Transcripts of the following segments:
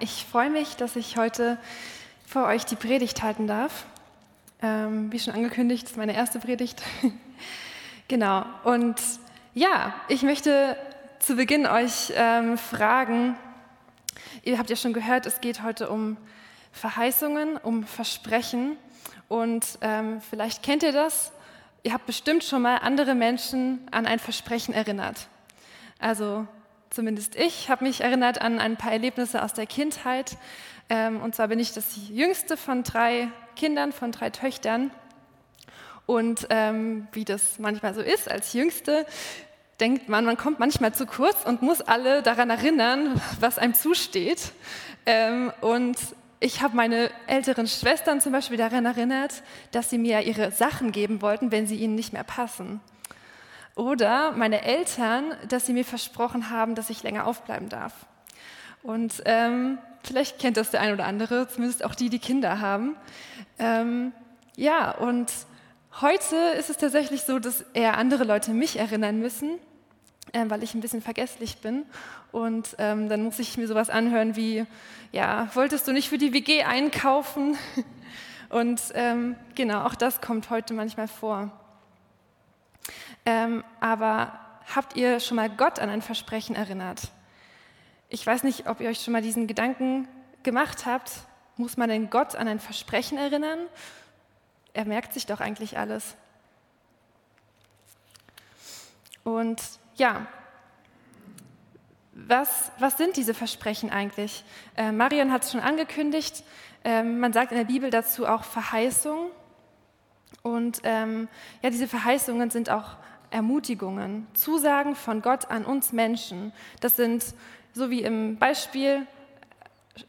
ich freue mich, dass ich heute vor euch die Predigt halten darf. Ähm, wie schon angekündigt, ist meine erste Predigt. genau. Und ja, ich möchte zu Beginn euch ähm, fragen, ihr habt ja schon gehört, es geht heute um Verheißungen, um Versprechen. Und ähm, vielleicht kennt ihr das. Ihr habt bestimmt schon mal andere Menschen an ein Versprechen erinnert. Also zumindest ich habe mich erinnert an ein paar Erlebnisse aus der Kindheit. Ähm, und zwar bin ich das jüngste von drei Kindern, von drei Töchtern. Und ähm, wie das manchmal so ist, als Jüngste denkt man, man kommt manchmal zu kurz und muss alle daran erinnern, was einem zusteht. Ähm, und ich habe meine älteren Schwestern zum Beispiel daran erinnert, dass sie mir ihre Sachen geben wollten, wenn sie ihnen nicht mehr passen. Oder meine Eltern, dass sie mir versprochen haben, dass ich länger aufbleiben darf. Und ähm, vielleicht kennt das der ein oder andere, zumindest auch die, die Kinder haben. Ähm, ja, und heute ist es tatsächlich so, dass eher andere Leute mich erinnern müssen, äh, weil ich ein bisschen vergesslich bin. Und ähm, dann muss ich mir sowas anhören wie, ja, wolltest du nicht für die WG einkaufen? Und ähm, genau, auch das kommt heute manchmal vor. Ähm, aber habt ihr schon mal Gott an ein Versprechen erinnert? Ich weiß nicht, ob ihr euch schon mal diesen Gedanken gemacht habt. Muss man denn Gott an ein Versprechen erinnern? Er merkt sich doch eigentlich alles. Und ja, was, was sind diese Versprechen eigentlich? Äh, Marion hat es schon angekündigt. Äh, man sagt in der Bibel dazu auch Verheißung. Und ähm, ja, diese Verheißungen sind auch Ermutigungen, Zusagen von Gott an uns Menschen. Das sind, so wie im Beispiel,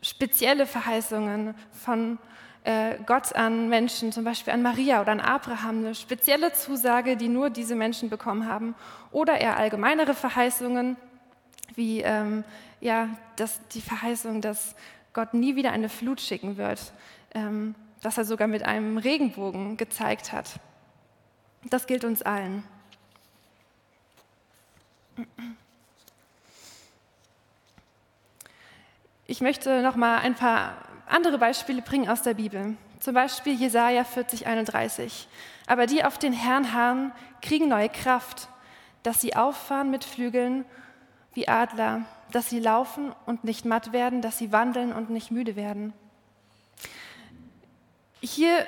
spezielle Verheißungen von äh, Gott an Menschen, zum Beispiel an Maria oder an Abraham, eine spezielle Zusage, die nur diese Menschen bekommen haben. Oder eher allgemeinere Verheißungen, wie ähm, ja, das, die Verheißung, dass Gott nie wieder eine Flut schicken wird, ähm, dass er sogar mit einem Regenbogen gezeigt hat. Das gilt uns allen. Ich möchte noch mal ein paar andere Beispiele bringen aus der Bibel. Zum Beispiel Jesaja 40, 31. Aber die auf den Herrn harren, kriegen neue Kraft, dass sie auffahren mit Flügeln wie Adler, dass sie laufen und nicht matt werden, dass sie wandeln und nicht müde werden. Hier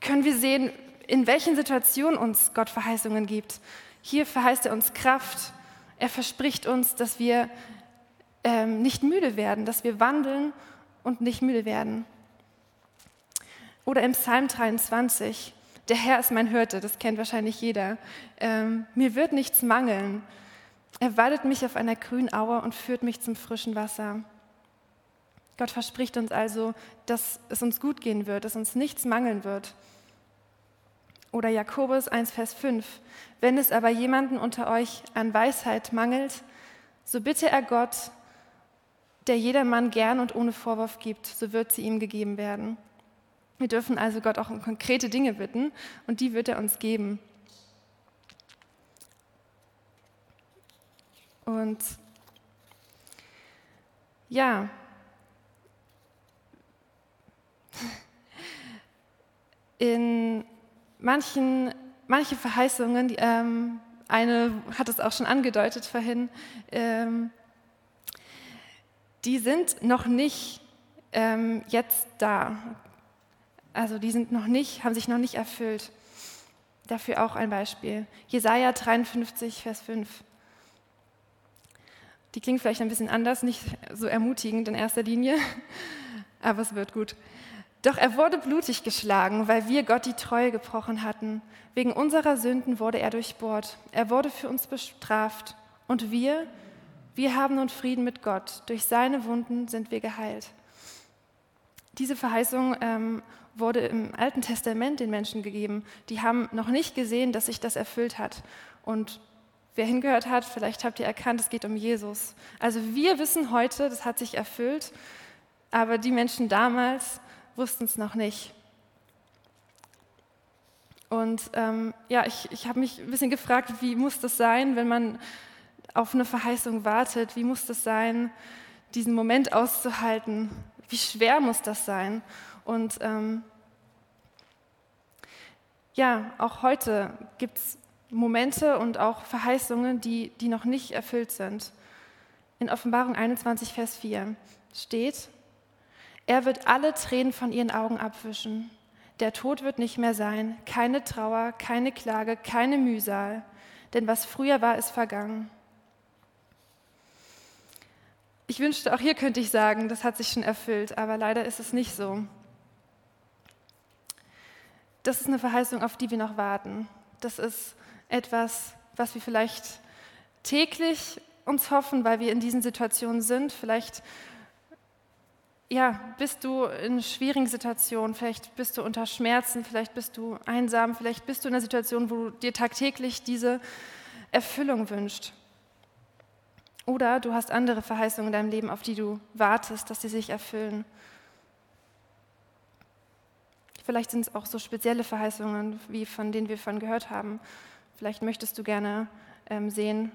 können wir sehen, in welchen Situationen uns Gott Verheißungen gibt. Hier verheißt er uns Kraft. Er verspricht uns, dass wir ähm, nicht müde werden, dass wir wandeln und nicht müde werden. Oder im Psalm 23, der Herr ist mein Hirte, das kennt wahrscheinlich jeder. Ähm, mir wird nichts mangeln. Er weidet mich auf einer grünen Aue und führt mich zum frischen Wasser. Gott verspricht uns also, dass es uns gut gehen wird, dass uns nichts mangeln wird. Oder Jakobus 1, Vers 5. Wenn es aber jemanden unter euch an Weisheit mangelt, so bitte er Gott, der jedermann gern und ohne Vorwurf gibt, so wird sie ihm gegeben werden. Wir dürfen also Gott auch um konkrete Dinge bitten und die wird er uns geben. Und ja, in manchen, manche Verheißungen, die, ähm, eine hat es auch schon angedeutet vorhin, ähm, die sind noch nicht ähm, jetzt da. Also die sind noch nicht, haben sich noch nicht erfüllt. Dafür auch ein Beispiel. Jesaja 53, Vers 5. Die klingt vielleicht ein bisschen anders, nicht so ermutigend in erster Linie, aber es wird gut. Doch er wurde blutig geschlagen, weil wir Gott die Treue gebrochen hatten. Wegen unserer Sünden wurde er durchbohrt. Er wurde für uns bestraft. Und wir, wir haben nun Frieden mit Gott. Durch seine Wunden sind wir geheilt. Diese Verheißung ähm, wurde im Alten Testament den Menschen gegeben. Die haben noch nicht gesehen, dass sich das erfüllt hat. Und wer hingehört hat, vielleicht habt ihr erkannt, es geht um Jesus. Also wir wissen heute, das hat sich erfüllt. Aber die Menschen damals, wussten es noch nicht. Und ähm, ja, ich, ich habe mich ein bisschen gefragt, wie muss das sein, wenn man auf eine Verheißung wartet? Wie muss das sein, diesen Moment auszuhalten. Wie schwer muss das sein? Und ähm, ja, auch heute gibt es Momente und auch Verheißungen, die, die noch nicht erfüllt sind. In Offenbarung 21, Vers 4 steht, er wird alle Tränen von ihren Augen abwischen. Der Tod wird nicht mehr sein, keine Trauer, keine Klage, keine Mühsal, denn was früher war, ist vergangen. Ich wünschte, auch hier könnte ich sagen, das hat sich schon erfüllt, aber leider ist es nicht so. Das ist eine Verheißung, auf die wir noch warten. Das ist etwas, was wir vielleicht täglich uns hoffen, weil wir in diesen Situationen sind. Vielleicht ja, bist du in schwierigen Situationen, vielleicht bist du unter Schmerzen, vielleicht bist du einsam, vielleicht bist du in einer Situation, wo du dir tagtäglich diese Erfüllung wünscht. Oder du hast andere Verheißungen in deinem Leben, auf die du wartest, dass sie sich erfüllen. Vielleicht sind es auch so spezielle Verheißungen, wie von denen wir von gehört haben. Vielleicht möchtest du gerne ähm, sehen,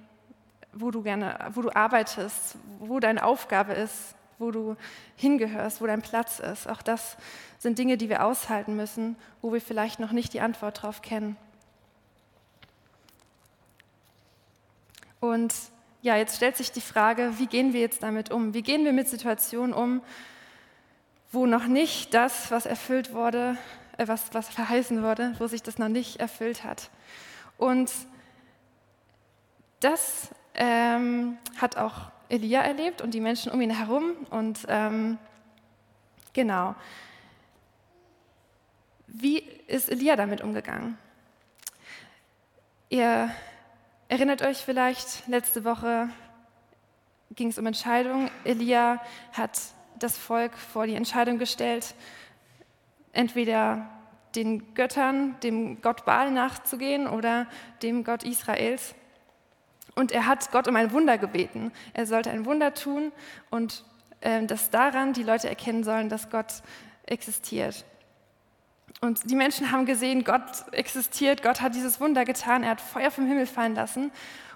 wo du gerne, wo du arbeitest, wo deine Aufgabe ist, wo du hingehörst, wo dein Platz ist. Auch das sind Dinge, die wir aushalten müssen, wo wir vielleicht noch nicht die Antwort darauf kennen. Und ja, jetzt stellt sich die Frage, wie gehen wir jetzt damit um? Wie gehen wir mit Situationen um, wo noch nicht das, was erfüllt wurde, äh, was, was verheißen wurde, wo sich das noch nicht erfüllt hat? Und das ähm, hat auch Elia erlebt und die Menschen um ihn herum. Und ähm, genau. Wie ist Elia damit umgegangen? Ihr erinnert euch vielleicht, letzte Woche ging es um Entscheidungen. Elia hat das Volk vor die Entscheidung gestellt, entweder den Göttern, dem Gott Baal nachzugehen oder dem Gott Israels. Und er hat Gott um ein Wunder gebeten. Er sollte ein Wunder tun und äh, dass daran die Leute erkennen sollen, dass Gott existiert. Und die Menschen haben gesehen, Gott existiert, Gott hat dieses Wunder getan, er hat Feuer vom Himmel fallen lassen.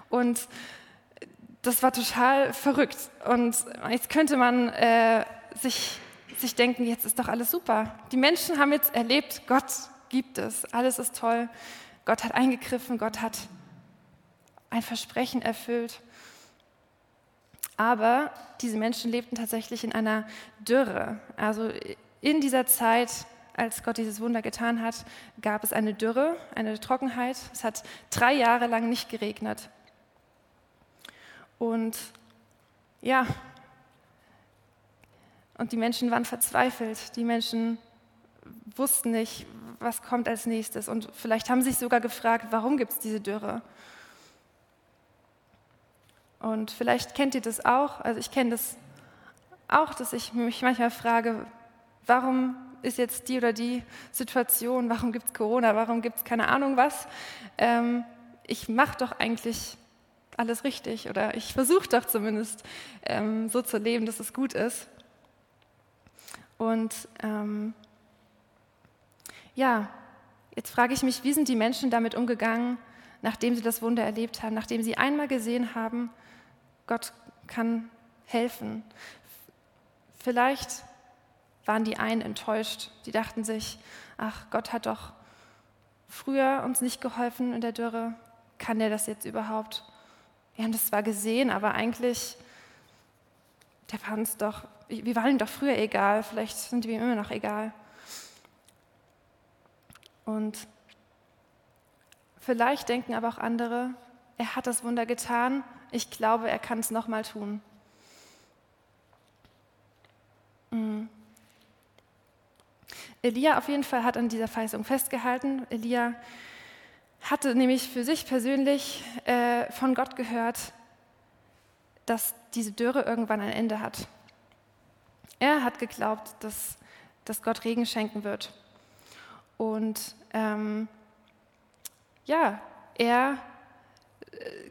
Und das war total verrückt. Und jetzt könnte man äh, sich, sich denken, jetzt ist doch alles super. Die Menschen haben jetzt erlebt, Gott gibt es, alles ist toll. Gott hat eingegriffen, Gott hat ein Versprechen erfüllt. Aber diese Menschen lebten tatsächlich in einer Dürre. Also in dieser Zeit, als Gott dieses Wunder getan hat, gab es eine Dürre, eine Trockenheit. Es hat drei Jahre lang nicht geregnet. Und ja, und die Menschen waren verzweifelt. Die Menschen wussten nicht, was kommt als nächstes. Und vielleicht haben sie sich sogar gefragt, warum gibt es diese Dürre? Und vielleicht kennt ihr das auch, also ich kenne das auch, dass ich mich manchmal frage, warum ist jetzt die oder die Situation, warum gibt es Corona, warum gibt es keine Ahnung was. Ähm, ich mache doch eigentlich alles richtig oder ich versuche doch zumindest ähm, so zu leben, dass es gut ist. Und ähm, ja, jetzt frage ich mich, wie sind die Menschen damit umgegangen, nachdem sie das Wunder erlebt haben, nachdem sie einmal gesehen haben, Gott kann helfen. Vielleicht waren die einen enttäuscht. Die dachten sich, ach, Gott hat doch früher uns nicht geholfen in der Dürre. Kann der das jetzt überhaupt? Wir haben das zwar gesehen, aber eigentlich, der war uns doch, wir waren ihm doch früher egal. Vielleicht sind wir ihm immer noch egal. Und vielleicht denken aber auch andere, er hat das Wunder getan ich glaube, er kann es nochmal tun. Mhm. Elia auf jeden Fall hat an dieser Verheißung festgehalten. Elia hatte nämlich für sich persönlich äh, von Gott gehört, dass diese Dürre irgendwann ein Ende hat. Er hat geglaubt, dass, dass Gott Regen schenken wird. Und ähm, ja, er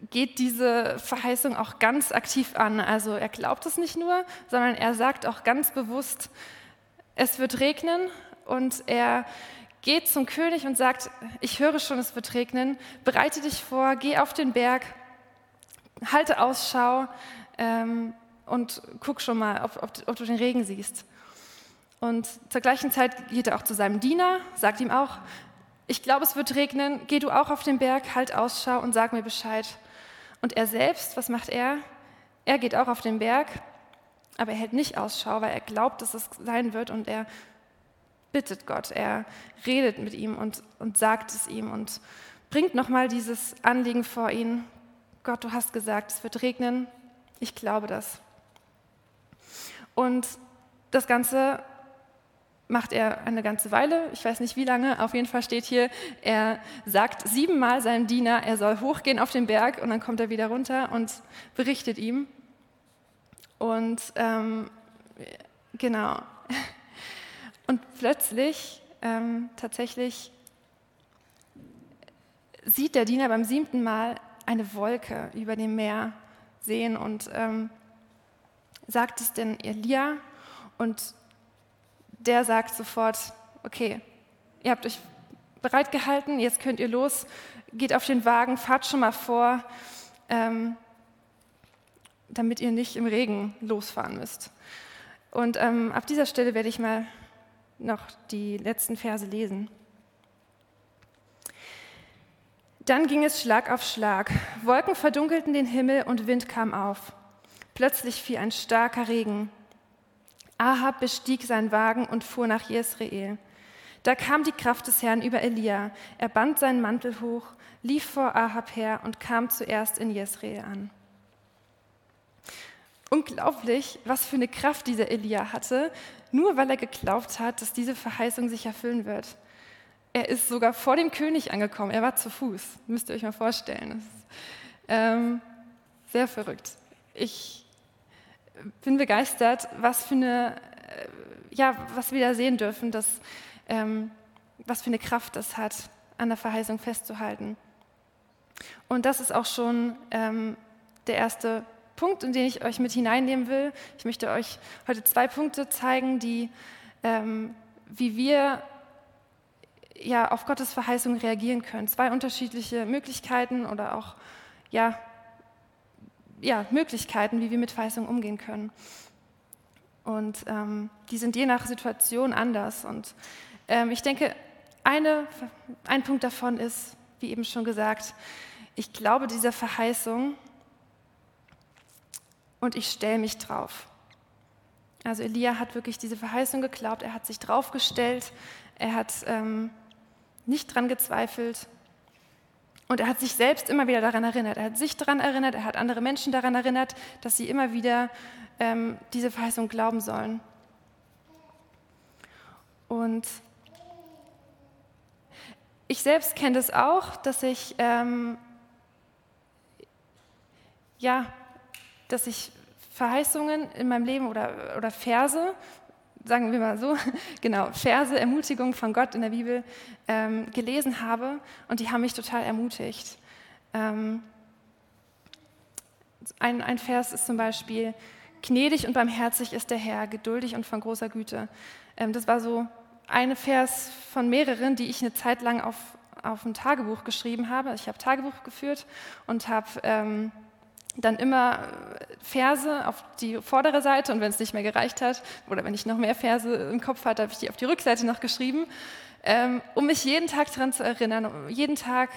geht diese Verheißung auch ganz aktiv an. Also er glaubt es nicht nur, sondern er sagt auch ganz bewusst, es wird regnen und er geht zum König und sagt, ich höre schon, es wird regnen, bereite dich vor, geh auf den Berg, halte Ausschau, ähm, und guck schon mal, ob, ob, ob du den Regen siehst. Und zur gleichen Zeit geht er auch zu seinem Diener, sagt ihm auch, ich glaube, es wird regnen, geh du auch auf den Berg, halt Ausschau und sag mir Bescheid. Und er selbst, was macht er? Er geht auch auf den Berg, aber er hält nicht Ausschau, weil er glaubt, dass es sein wird und er bittet Gott, er redet mit ihm und, und sagt es ihm und bringt nochmal dieses Anliegen vor ihn. Gott, du hast gesagt, es wird regnen, ich glaube das. Und das Ganze macht er eine ganze Weile, ich weiß nicht wie lange, auf jeden Fall steht hier, er sagt siebenmal seinem Diener, er soll hochgehen auf den Berg und dann kommt er wieder runter und berichtet ihm. Und ähm, genau. Und plötzlich ähm, tatsächlich sieht der Diener beim siebten Mal eine Wolke über dem Meer sehen und ähm, sagt es denn Elia und der sagt sofort, okay, ihr habt euch bereit gehalten, jetzt könnt ihr los, geht auf den Wagen, fahrt schon mal vor, ähm, damit ihr nicht im Regen losfahren müsst. Und ähm, ab dieser Stelle werde ich mal noch die letzten Verse lesen. Dann ging es Schlag auf Schlag. Wolken verdunkelten den Himmel und Wind kam auf. Plötzlich fiel ein starker Regen. Ahab bestieg seinen Wagen und fuhr nach Jezreel. Da kam die Kraft des Herrn über Elia. Er band seinen Mantel hoch, lief vor Ahab her und kam zuerst in Jezreel an. Unglaublich, was für eine Kraft dieser Elia hatte, nur weil er geglaubt hat, dass diese Verheißung sich erfüllen wird. Er ist sogar vor dem König angekommen, er war zu Fuß, müsst ihr euch mal vorstellen. Ist, ähm, sehr verrückt. Ich bin begeistert, was für eine, äh, ja, was wir da sehen dürfen, dass, ähm, was für eine Kraft das hat, an der Verheißung festzuhalten. Und das ist auch schon ähm, der erste Punkt, in den ich euch mit hineinnehmen will. Ich möchte euch heute zwei Punkte zeigen, die, ähm, wie wir ja, auf Gottes Verheißung reagieren können. Zwei unterschiedliche Möglichkeiten oder auch ja, ja, Möglichkeiten, wie wir mit Verheißung umgehen können. Und ähm, die sind je nach Situation anders. Und ähm, ich denke, eine, ein Punkt davon ist, wie eben schon gesagt, ich glaube dieser Verheißung und ich stelle mich drauf. Also Elia hat wirklich diese Verheißung geglaubt, er hat sich draufgestellt, er hat ähm, nicht dran gezweifelt und er hat sich selbst immer wieder daran erinnert. Er hat sich daran erinnert, er hat andere Menschen daran erinnert, dass sie immer wieder ähm, diese Verheißung glauben sollen. Und ich selbst kenne das auch, dass ich, ähm, ja, dass ich Verheißungen in meinem Leben oder, oder Verse sagen wir mal so, genau, Verse, Ermutigung von Gott in der Bibel ähm, gelesen habe und die haben mich total ermutigt. Ähm, ein, ein Vers ist zum Beispiel, gnädig und barmherzig ist der Herr, geduldig und von großer Güte. Ähm, das war so ein Vers von mehreren, die ich eine Zeit lang auf, auf ein Tagebuch geschrieben habe. Ich habe Tagebuch geführt und habe ähm, dann immer Verse auf die vordere Seite und wenn es nicht mehr gereicht hat oder wenn ich noch mehr Verse im Kopf hatte, habe ich die auf die Rückseite noch geschrieben, ähm, um mich jeden Tag daran zu erinnern, um jeden Tag,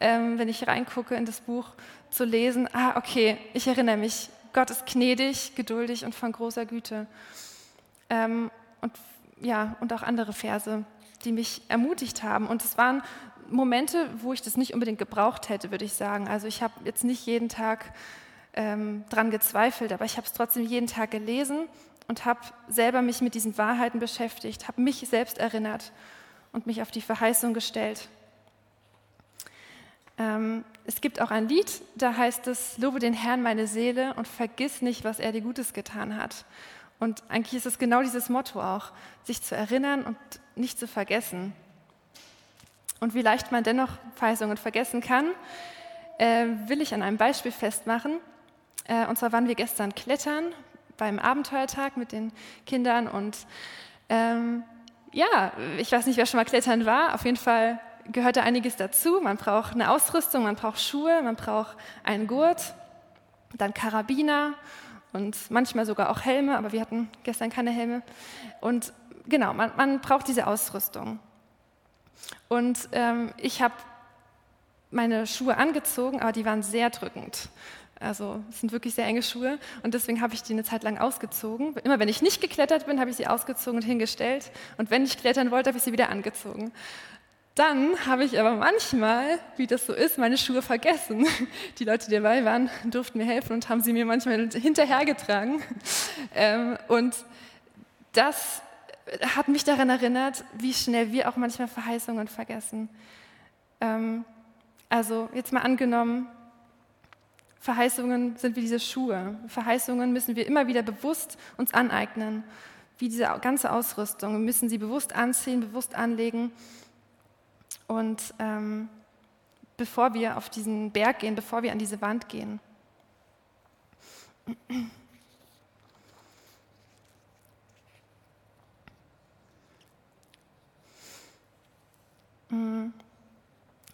ähm, wenn ich reingucke in das Buch, zu lesen, ah, okay, ich erinnere mich, Gott ist gnädig, geduldig und von großer Güte. Ähm, und ja, und auch andere Verse, die mich ermutigt haben. Und es waren Momente, wo ich das nicht unbedingt gebraucht hätte, würde ich sagen. Also ich habe jetzt nicht jeden Tag ähm, dran gezweifelt, aber ich habe es trotzdem jeden Tag gelesen und habe selber mich mit diesen Wahrheiten beschäftigt, habe mich selbst erinnert und mich auf die Verheißung gestellt. Ähm, es gibt auch ein Lied, da heißt es, lobe den Herrn meine Seele und vergiss nicht, was er dir Gutes getan hat. Und eigentlich ist es genau dieses Motto auch, sich zu erinnern und nicht zu vergessen. Und wie leicht man dennoch Verheißungen vergessen kann, äh, will ich an einem Beispiel festmachen. Äh, und zwar waren wir gestern klettern beim Abenteuertag mit den Kindern und ähm, ja, ich weiß nicht, wer schon mal klettern war. Auf jeden Fall gehört da einiges dazu. Man braucht eine Ausrüstung, man braucht Schuhe, man braucht einen Gurt, dann Karabiner und manchmal sogar auch Helme, aber wir hatten gestern keine Helme. Und genau, man, man braucht diese Ausrüstung. Und ähm, ich habe meine Schuhe angezogen, aber die waren sehr drückend. Also es sind wirklich sehr enge Schuhe und deswegen habe ich die eine Zeit lang ausgezogen. Immer wenn ich nicht geklettert bin, habe ich sie ausgezogen und hingestellt und wenn ich klettern wollte, habe ich sie wieder angezogen. Dann habe ich aber manchmal, wie das so ist, meine Schuhe vergessen. Die Leute, die dabei waren, durften mir helfen und haben sie mir manchmal hinterhergetragen. Ähm, und das hat mich daran erinnert, wie schnell wir auch manchmal Verheißungen vergessen. Ähm, also jetzt mal angenommen, Verheißungen sind wie diese Schuhe. Verheißungen müssen wir immer wieder bewusst uns aneignen, wie diese ganze Ausrüstung. Wir müssen sie bewusst anziehen, bewusst anlegen. Und ähm, bevor wir auf diesen Berg gehen, bevor wir an diese Wand gehen.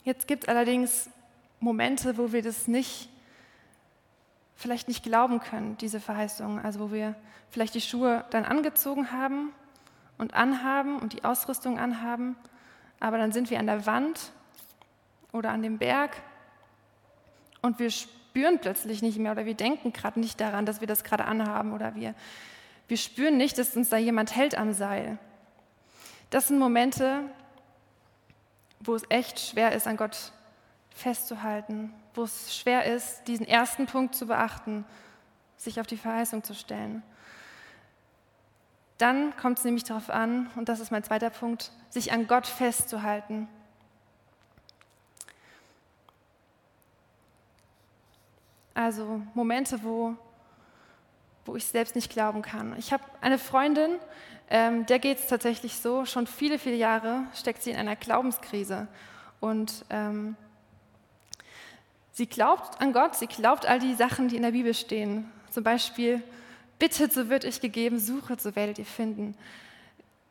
Jetzt gibt es allerdings Momente, wo wir das nicht, vielleicht nicht glauben können, diese Verheißung. Also wo wir vielleicht die Schuhe dann angezogen haben und anhaben und die Ausrüstung anhaben, aber dann sind wir an der Wand oder an dem Berg und wir spüren plötzlich nicht mehr oder wir denken gerade nicht daran, dass wir das gerade anhaben oder wir, wir spüren nicht, dass uns da jemand hält am Seil. Das sind Momente, wo es echt schwer ist, an Gott festzuhalten, wo es schwer ist, diesen ersten Punkt zu beachten, sich auf die Verheißung zu stellen. Dann kommt es nämlich darauf an, und das ist mein zweiter Punkt, sich an Gott festzuhalten. Also Momente, wo, wo ich selbst nicht glauben kann. Ich habe eine Freundin, ähm, der geht es tatsächlich so, schon viele, viele Jahre steckt sie in einer Glaubenskrise. Und ähm, sie glaubt an Gott, sie glaubt all die Sachen, die in der Bibel stehen. Zum Beispiel, bittet, so wird euch gegeben, suchet, so werdet ihr finden.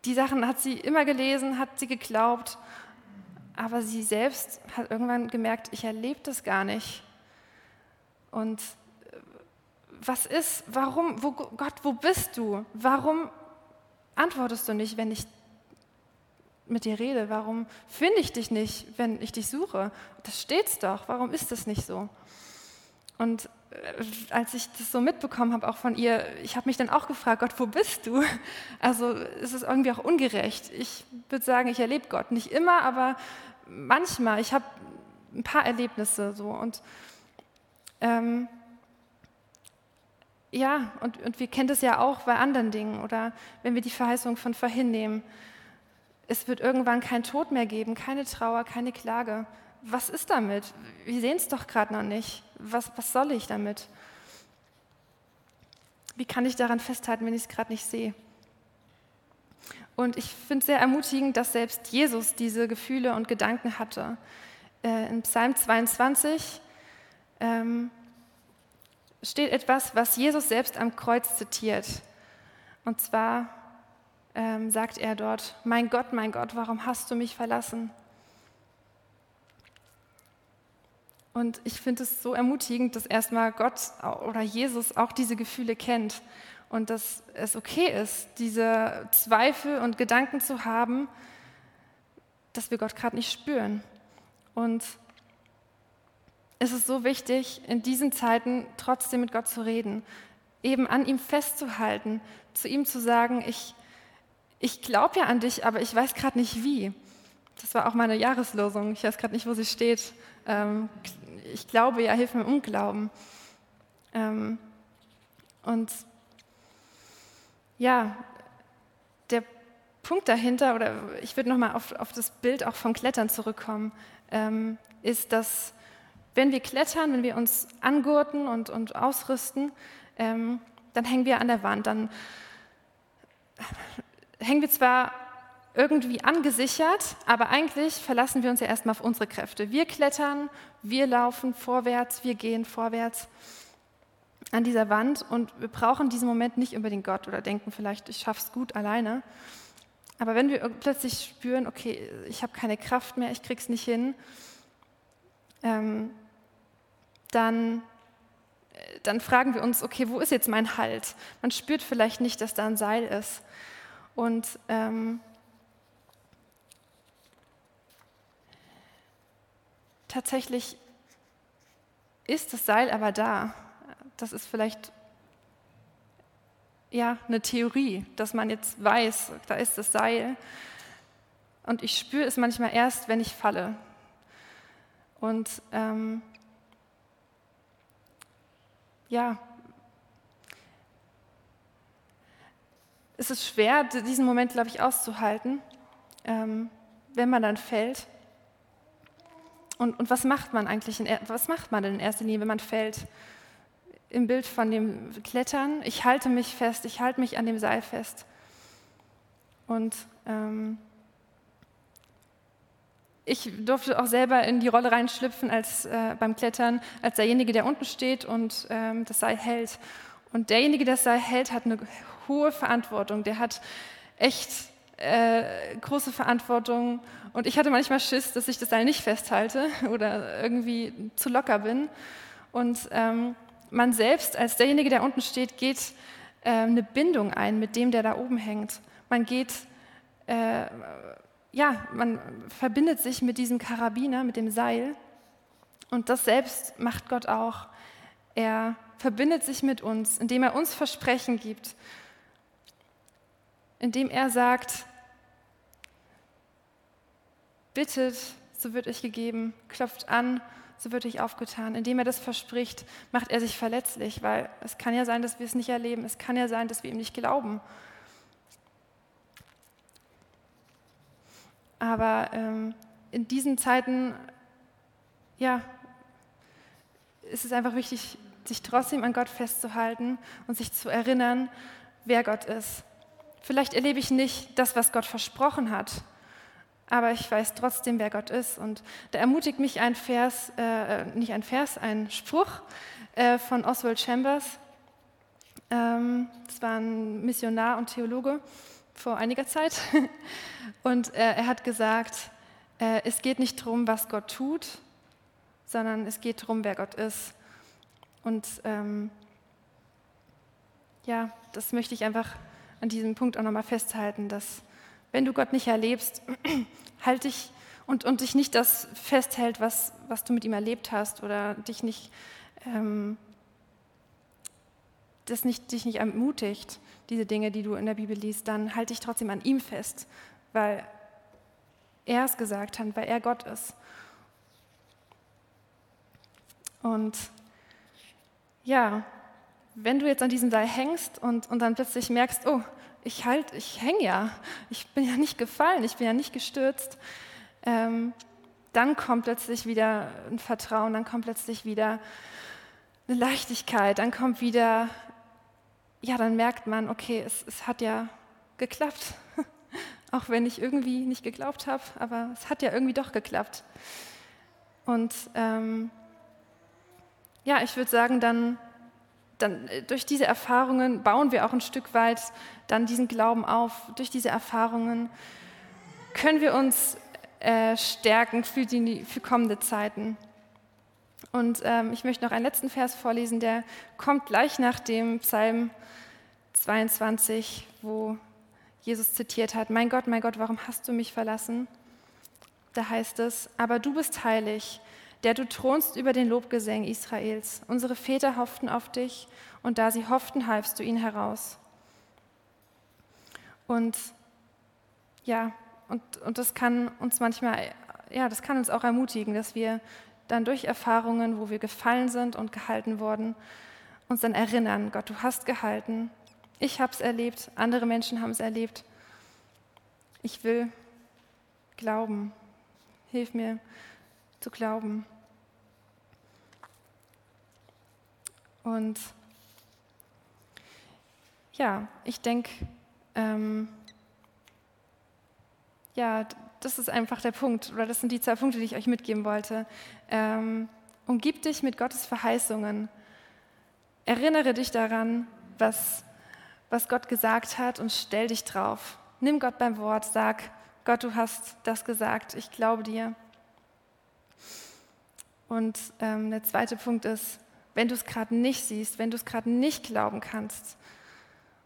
Die Sachen hat sie immer gelesen, hat sie geglaubt, aber sie selbst hat irgendwann gemerkt, ich erlebe das gar nicht. Und was ist, warum, wo, Gott, wo bist du? Warum antwortest du nicht, wenn ich mit dir rede? Warum finde ich dich nicht, wenn ich dich suche? Das steht's doch. Warum ist das nicht so? Und äh, als ich das so mitbekommen habe, auch von ihr, ich habe mich dann auch gefragt, Gott, wo bist du? Also es ist irgendwie auch ungerecht. Ich würde sagen, ich erlebe Gott nicht immer, aber manchmal. Ich habe ein paar Erlebnisse so und ähm, ja, und, und wir kennen das ja auch bei anderen Dingen oder wenn wir die Verheißung von vorhin nehmen. Es wird irgendwann kein Tod mehr geben, keine Trauer, keine Klage. Was ist damit? Wir sehen es doch gerade noch nicht. Was, was soll ich damit? Wie kann ich daran festhalten, wenn ich es gerade nicht sehe? Und ich finde es sehr ermutigend, dass selbst Jesus diese Gefühle und Gedanken hatte. Äh, in Psalm 22 ähm, steht etwas, was Jesus selbst am Kreuz zitiert. Und zwar ähm, sagt er dort, mein Gott, mein Gott, warum hast du mich verlassen? Und ich finde es so ermutigend, dass erstmal Gott oder Jesus auch diese Gefühle kennt und dass es okay ist, diese Zweifel und Gedanken zu haben, dass wir Gott gerade nicht spüren. Und ist es so wichtig, in diesen Zeiten trotzdem mit Gott zu reden, eben an ihm festzuhalten, zu ihm zu sagen, ich, ich glaube ja an dich, aber ich weiß gerade nicht wie. Das war auch meine Jahreslosung. Ich weiß gerade nicht, wo sie steht. Ähm, ich glaube ja, hilf mir Unglauben. Ähm, und ja, der Punkt dahinter, oder ich würde nochmal auf, auf das Bild auch vom Klettern zurückkommen, ähm, ist, dass wenn wir klettern, wenn wir uns angurten und, und ausrüsten, ähm, dann hängen wir an der Wand. Dann hängen wir zwar irgendwie angesichert, aber eigentlich verlassen wir uns ja erstmal auf unsere Kräfte. Wir klettern, wir laufen vorwärts, wir gehen vorwärts an dieser Wand und wir brauchen diesen Moment nicht unbedingt Gott oder denken vielleicht, ich schaffe es gut alleine. Aber wenn wir plötzlich spüren, okay, ich habe keine Kraft mehr, ich krieg's nicht hin, ähm, dann dann fragen wir uns, okay, wo ist jetzt mein Halt? Man spürt vielleicht nicht, dass da ein Seil ist. Und ähm, tatsächlich ist das Seil aber da. Das ist vielleicht ja eine Theorie, dass man jetzt weiß, da ist das Seil. Und ich spüre es manchmal erst, wenn ich falle. Und ähm, ja, es ist schwer, diesen Moment, glaube ich, auszuhalten, ähm, wenn man dann fällt. Und, und was macht man eigentlich, in, was macht man denn in erster Linie, wenn man fällt? Im Bild von dem Klettern, ich halte mich fest, ich halte mich an dem Seil fest. Und ähm, ich durfte auch selber in die Rolle reinschlüpfen als äh, beim Klettern, als derjenige, der unten steht und ähm, das Seil hält. Und derjenige, der das Seil hält, hat eine hohe Verantwortung. Der hat echt äh, große Verantwortung. Und ich hatte manchmal Schiss, dass ich das Seil nicht festhalte oder irgendwie zu locker bin. Und ähm, man selbst als derjenige, der unten steht, geht äh, eine Bindung ein mit dem, der da oben hängt. Man geht, äh, ja, man verbindet sich mit diesem Karabiner, mit dem Seil. Und das selbst macht Gott auch. Er verbindet sich mit uns, indem er uns Versprechen gibt indem er sagt, bittet, so wird euch gegeben, klopft an, so wird euch aufgetan. Indem er das verspricht, macht er sich verletzlich, weil es kann ja sein, dass wir es nicht erleben, es kann ja sein, dass wir ihm nicht glauben. Aber ähm, in diesen Zeiten, ja, ist es einfach wichtig, sich trotzdem an Gott festzuhalten und sich zu erinnern, wer Gott ist Vielleicht erlebe ich nicht das, was Gott versprochen hat, aber ich weiß trotzdem, wer Gott ist. Und da ermutigt mich ein Vers, äh, nicht ein Vers, ein Spruch äh, von Oswald Chambers. Ähm, das war ein Missionar und Theologe vor einiger Zeit. Und äh, er hat gesagt, äh, es geht nicht darum, was Gott tut, sondern es geht darum, wer Gott ist. Und ähm, ja, das möchte ich einfach an diesem Punkt auch nochmal festhalten, dass wenn du Gott nicht erlebst, halt dich und, und dich nicht das festhält, was, was du mit ihm erlebt hast oder dich nicht, ähm, das nicht, dich nicht ermutigt, diese Dinge, die du in der Bibel liest, dann halt dich trotzdem an ihm fest, weil er es gesagt hat, weil er Gott ist. Und ja, wenn du jetzt an diesem Seil hängst und, und dann plötzlich merkst, oh, ich halt, ich hänge ja, ich bin ja nicht gefallen, ich bin ja nicht gestürzt, ähm, dann kommt plötzlich wieder ein Vertrauen, dann kommt plötzlich wieder eine Leichtigkeit, dann kommt wieder, ja, dann merkt man, okay, es, es hat ja geklappt, auch wenn ich irgendwie nicht geglaubt habe, aber es hat ja irgendwie doch geklappt. Und ähm, ja, ich würde sagen, dann dann äh, durch diese Erfahrungen bauen wir auch ein Stück weit dann diesen Glauben auf. Durch diese Erfahrungen können wir uns äh, stärken für, die, für kommende Zeiten. Und ähm, ich möchte noch einen letzten Vers vorlesen, der kommt gleich nach dem Psalm 22, wo Jesus zitiert hat, Mein Gott, mein Gott, warum hast du mich verlassen? Da heißt es, aber du bist heilig, der du thronst über den Lobgesängen Israels. Unsere Väter hofften auf dich und da sie hofften, halfst du ihnen heraus. Und ja, und, und das kann uns manchmal, ja, das kann uns auch ermutigen, dass wir dann durch Erfahrungen, wo wir gefallen sind und gehalten worden, uns dann erinnern, Gott, du hast gehalten, ich habe es erlebt, andere Menschen haben es erlebt. Ich will glauben. Hilf mir zu glauben. Und ja, ich denke, ähm, ja, das ist einfach der Punkt, oder das sind die zwei Punkte, die ich euch mitgeben wollte. Ähm, umgib dich mit Gottes Verheißungen. Erinnere dich daran, was, was Gott gesagt hat und stell dich drauf. Nimm Gott beim Wort, sag, Gott, du hast das gesagt, ich glaube dir. Und ähm, der zweite Punkt ist, wenn du es gerade nicht siehst, wenn du es gerade nicht glauben kannst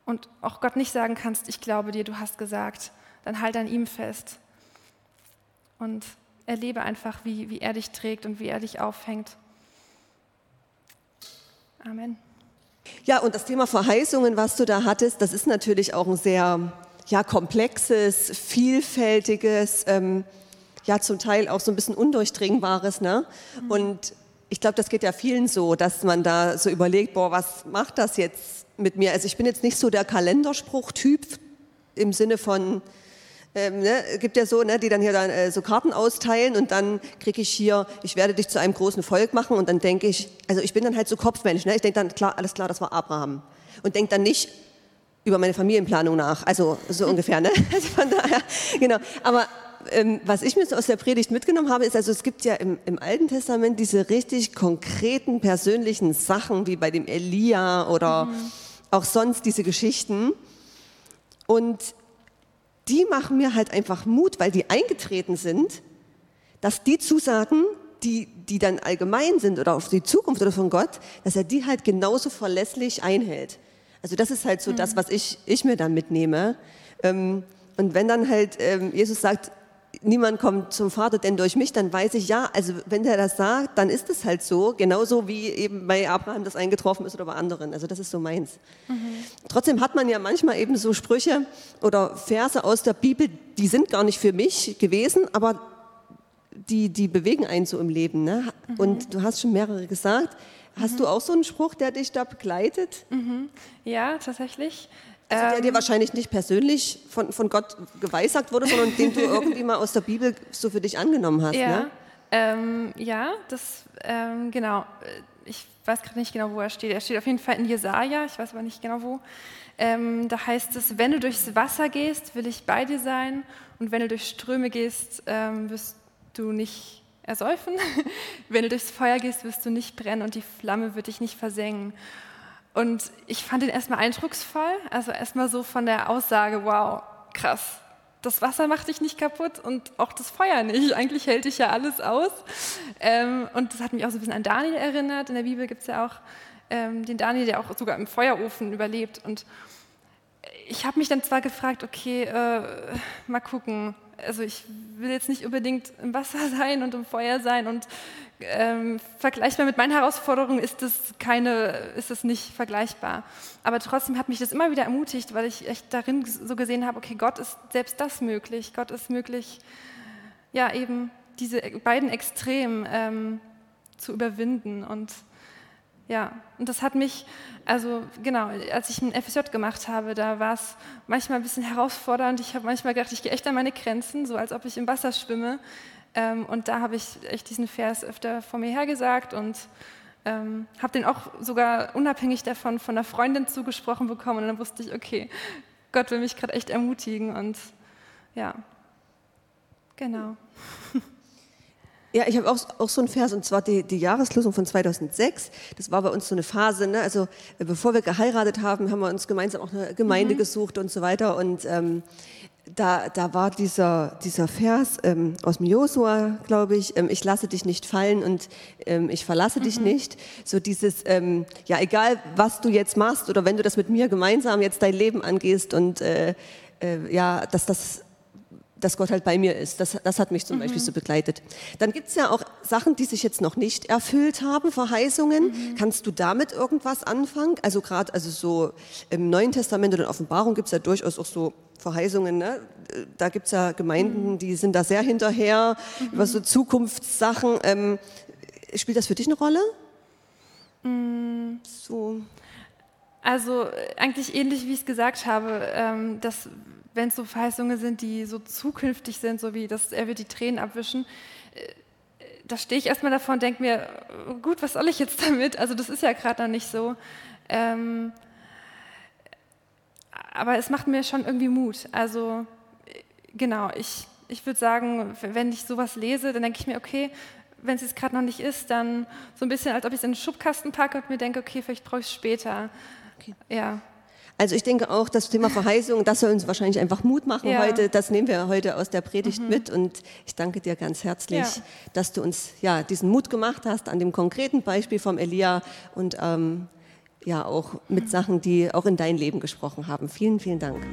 und auch Gott nicht sagen kannst, ich glaube dir, du hast gesagt, dann halt an ihm fest und erlebe einfach, wie, wie er dich trägt und wie er dich aufhängt. Amen. Ja, und das Thema Verheißungen, was du da hattest, das ist natürlich auch ein sehr ja, komplexes, vielfältiges, ähm, ja zum Teil auch so ein bisschen undurchdringbares. Ne? Mhm. Und ich glaube, das geht ja vielen so, dass man da so überlegt, boah, was macht das jetzt mit mir? Also ich bin jetzt nicht so der Kalenderspruch-Typ im Sinne von, ähm, ne, gibt ja so, ne, die dann hier dann, äh, so Karten austeilen und dann kriege ich hier, ich werde dich zu einem großen Volk machen und dann denke ich, also ich bin dann halt so Kopfmensch, ne? ich denke dann, klar, alles klar, das war Abraham. Und denke dann nicht über meine Familienplanung nach, also so ungefähr, ne? Also von daher, genau. Aber ähm, was ich mir so aus der Predigt mitgenommen habe, ist also, es gibt ja im, im Alten Testament diese richtig konkreten persönlichen Sachen, wie bei dem Elia oder mhm. auch sonst diese Geschichten. Und die machen mir halt einfach Mut, weil die eingetreten sind, dass die Zusagen, die, die dann allgemein sind oder auf die Zukunft oder von Gott, dass er die halt genauso verlässlich einhält. Also das ist halt so mhm. das, was ich, ich mir dann mitnehme. Ähm, und wenn dann halt ähm, Jesus sagt, niemand kommt zum Vater denn durch mich, dann weiß ich, ja, also wenn der das sagt, dann ist es halt so, genauso wie eben bei Abraham das eingetroffen ist oder bei anderen. Also das ist so meins. Mhm. Trotzdem hat man ja manchmal eben so Sprüche oder Verse aus der Bibel, die sind gar nicht für mich gewesen, aber die, die bewegen einen so im Leben. Ne? Mhm. Und du hast schon mehrere gesagt. Hast mhm. du auch so einen Spruch, der dich da begleitet? Mhm. Ja, tatsächlich. Also der dir ähm. wahrscheinlich nicht persönlich von, von Gott geweissagt wurde, sondern den du irgendwie mal aus der Bibel so für dich angenommen hast. Ja, ne? ähm, ja das, ähm, genau. Ich weiß gerade nicht genau, wo er steht. Er steht auf jeden Fall in Jesaja, ich weiß aber nicht genau wo. Ähm, da heißt es: Wenn du durchs Wasser gehst, will ich bei dir sein, und wenn du durch Ströme gehst, ähm, wirst du nicht ersäufen. wenn du durchs Feuer gehst, wirst du nicht brennen, und die Flamme wird dich nicht versengen. Und ich fand ihn erstmal eindrucksvoll, also erstmal so von der Aussage, wow, krass, das Wasser macht dich nicht kaputt und auch das Feuer nicht. Eigentlich hält dich ja alles aus. Ähm, und das hat mich auch so ein bisschen an Daniel erinnert. In der Bibel gibt es ja auch ähm, den Daniel, der auch sogar im Feuerofen überlebt. Und ich habe mich dann zwar gefragt, okay, äh, mal gucken, also ich will jetzt nicht unbedingt im Wasser sein und im Feuer sein und ähm, vergleichbar mit meinen Herausforderungen ist das keine, ist das nicht vergleichbar. Aber trotzdem hat mich das immer wieder ermutigt, weil ich echt darin so gesehen habe, okay, Gott ist selbst das möglich. Gott ist möglich, ja eben diese beiden Extremen ähm, zu überwinden und ja, und das hat mich, also genau, als ich ein FSJ gemacht habe, da war es manchmal ein bisschen herausfordernd. Ich habe manchmal gedacht, ich gehe echt an meine Grenzen, so als ob ich im Wasser schwimme. Ähm, und da habe ich echt diesen Vers öfter vor mir hergesagt und ähm, habe den auch sogar unabhängig davon von einer Freundin zugesprochen bekommen. Und dann wusste ich, okay, Gott will mich gerade echt ermutigen und ja, genau. Ja, ich habe auch, auch so einen Vers, und zwar die, die Jahreslosung von 2006. Das war bei uns so eine Phase, ne? also äh, bevor wir geheiratet haben, haben wir uns gemeinsam auch eine Gemeinde mhm. gesucht und so weiter. Und ähm, da, da war dieser, dieser Vers ähm, aus dem Josua, glaube ich, ähm, ich lasse dich nicht fallen und ähm, ich verlasse mhm. dich nicht. So dieses, ähm, ja, egal was du jetzt machst oder wenn du das mit mir gemeinsam jetzt dein Leben angehst und äh, äh, ja, dass das dass Gott halt bei mir ist. Das, das hat mich zum mhm. Beispiel so begleitet. Dann gibt es ja auch Sachen, die sich jetzt noch nicht erfüllt haben, Verheißungen. Mhm. Kannst du damit irgendwas anfangen? Also gerade also so im Neuen Testament oder in Offenbarung gibt es ja durchaus auch so Verheißungen. Ne? Da gibt es ja Gemeinden, mhm. die sind da sehr hinterher mhm. über so Zukunftssachen. Ähm, spielt das für dich eine Rolle? Mhm. So. Also eigentlich ähnlich, wie ich es gesagt habe, ähm, dass wenn es so Verheißungen sind, die so zukünftig sind, so wie dass er wird die Tränen abwischen, äh, da stehe ich erstmal davor und denke mir, gut, was soll ich jetzt damit? Also das ist ja gerade dann nicht so. Ähm, aber es macht mir schon irgendwie Mut. Also genau, ich, ich würde sagen, wenn ich sowas lese, dann denke ich mir, okay, wenn es jetzt gerade noch nicht ist, dann so ein bisschen, als ob ich es in den Schubkasten packe und mir denke, okay, vielleicht brauche ich es später. Okay. Ja. Also ich denke auch, das Thema Verheißung, das soll uns wahrscheinlich einfach Mut machen Ja. heute. Das nehmen wir heute aus der Predigt mit und ich danke dir ganz herzlich, Ja. dass du uns ja diesen Mut gemacht hast an dem konkreten Beispiel vom Elia und ähm, ja auch mit Sachen, die auch in dein Leben gesprochen haben. Vielen, vielen Dank.